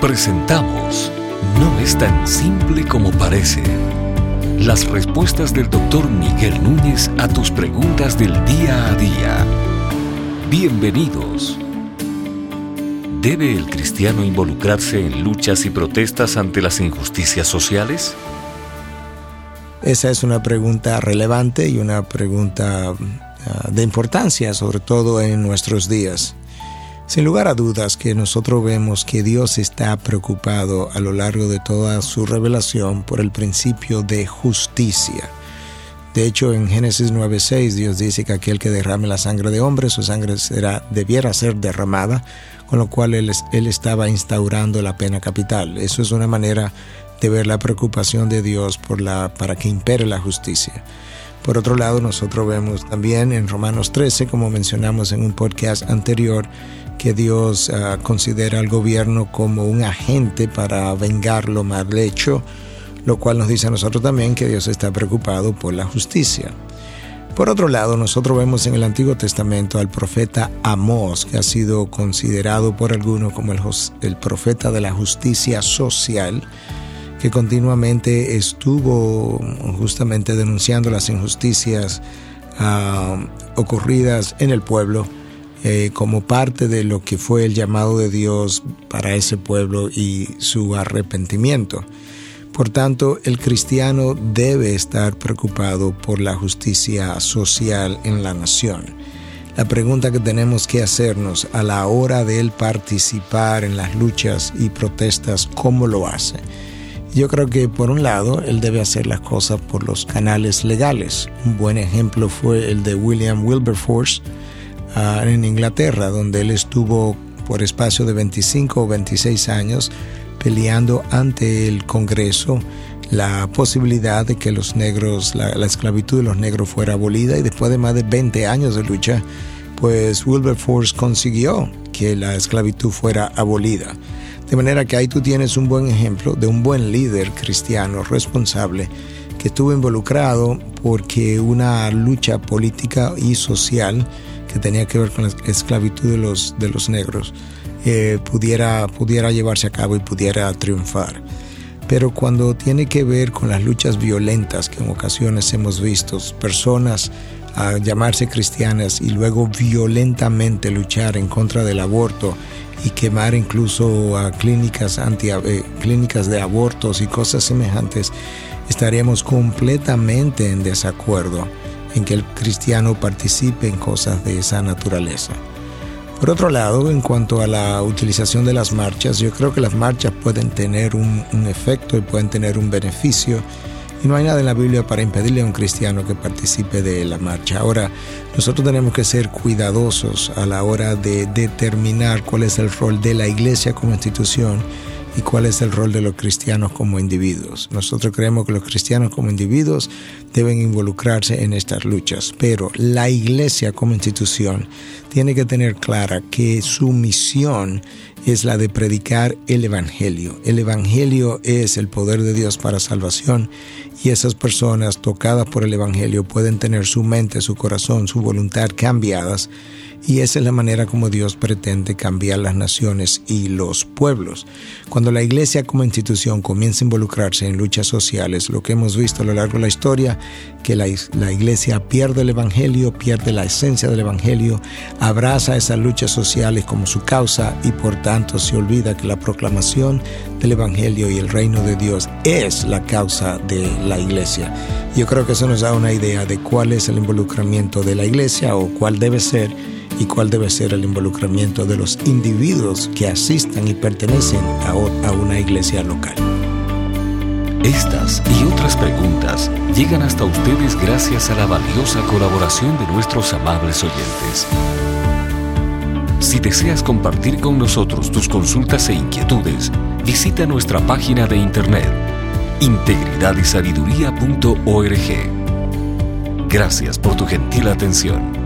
Presentamos No es tan simple como parece. Las respuestas del doctor Miguel Núñez a tus preguntas del día a día. Bienvenidos. ¿Debe el cristiano involucrarse en luchas y protestas ante las injusticias sociales? Esa es una pregunta relevante y una pregunta ah, de importancia, sobre todo en nuestros días. Sin lugar a dudas que nosotros vemos que Dios está preocupado a lo largo de toda su revelación por el principio de justicia. De hecho, en Génesis 9:6 Dios dice que aquel que derrame la sangre de hombre, su sangre será, debiera ser derramada, con lo cual él, estaba instaurando la pena capital. Eso es una manera de ver la preocupación de Dios por la, para que impere la justicia. Por otro lado, nosotros vemos también en Romanos 13, como mencionamos en un podcast anterior, que Dios ah, considera al gobierno como un agente para vengar lo mal hecho, lo cual nos dice a nosotros también que Dios está preocupado por la justicia. Por otro lado, nosotros vemos en el Antiguo Testamento al profeta Amós, que ha sido considerado por algunos como el, el profeta de la justicia social, que continuamente estuvo justamente denunciando las injusticias ah, ocurridas en el pueblo eh, como parte de lo que fue el llamado de Dios para ese pueblo y su arrepentimiento. Por tanto, el cristiano debe estar preocupado por la justicia social en la nación. La pregunta que tenemos que hacernos a la hora de él participar en las luchas y protestas, ¿cómo lo hace? Yo creo que por un lado él debe hacer las cosas por los canales legales. Un buen ejemplo fue el de William Wilberforce, en Inglaterra, donde él estuvo por espacio de 25 o 26 años peleando ante el Congreso la posibilidad de que los negros, la, esclavitud de los negros fuera abolida y después de más de 20 años de lucha, pues Wilberforce consiguió que la esclavitud fuera abolida. De manera que ahí tú tienes un buen ejemplo de un buen líder cristiano responsable que estuvo involucrado porque una lucha política y social que tenía que ver con la esclavitud de los, de los negros eh, pudiera, pudiera llevarse a cabo y pudiera triunfar. Pero cuando tiene que ver con las luchas violentas que en ocasiones hemos visto, personas a llamarse cristianas y luego violentamente luchar en contra del aborto y quemar incluso a clínicas, anti, eh, clínicas de abortos y cosas semejantes, estaríamos completamente en desacuerdo en que el cristiano participe en cosas de esa naturaleza. Por otro lado, en cuanto a la utilización de las marchas, yo creo que las marchas pueden tener un, efecto y pueden tener un beneficio y no hay nada en la Biblia para impedirle a un cristiano que participe de la marcha. Ahora, nosotros tenemos que ser cuidadosos a la hora de determinar cuál es el rol de la iglesia como institución y cuál es el rol de los cristianos como individuos. Nosotros creemos que los cristianos como individuos deben involucrarse en estas luchas, pero la iglesia como institución tiene que tener clara que su misión es la de predicar el Evangelio. El Evangelio es el poder de Dios para salvación y esas personas tocadas por el Evangelio pueden tener su mente, su corazón, su voluntad cambiadas y esa es la manera como Dios pretende cambiar las naciones y los pueblos. Cuando la iglesia como institución comienza a involucrarse en luchas sociales, lo que hemos visto a lo largo de la historia, que la, iglesia pierde el Evangelio, pierde la esencia del Evangelio, abraza esas luchas sociales como su causa y por tanto se olvida que la proclamación del Evangelio y el reino de Dios es la causa de la iglesia. Yo creo que eso nos da una idea de cuál es el involucramiento de la iglesia o cuál debe ser y cuál debe ser el involucramiento de los individuos que asistan y pertenecen a, una iglesia local. Estas y otras preguntas llegan hasta ustedes gracias a la valiosa colaboración de nuestros amables oyentes. Si deseas compartir con nosotros tus consultas e inquietudes, visita nuestra página de internet integridadysabiduría.org. Gracias por tu gentil atención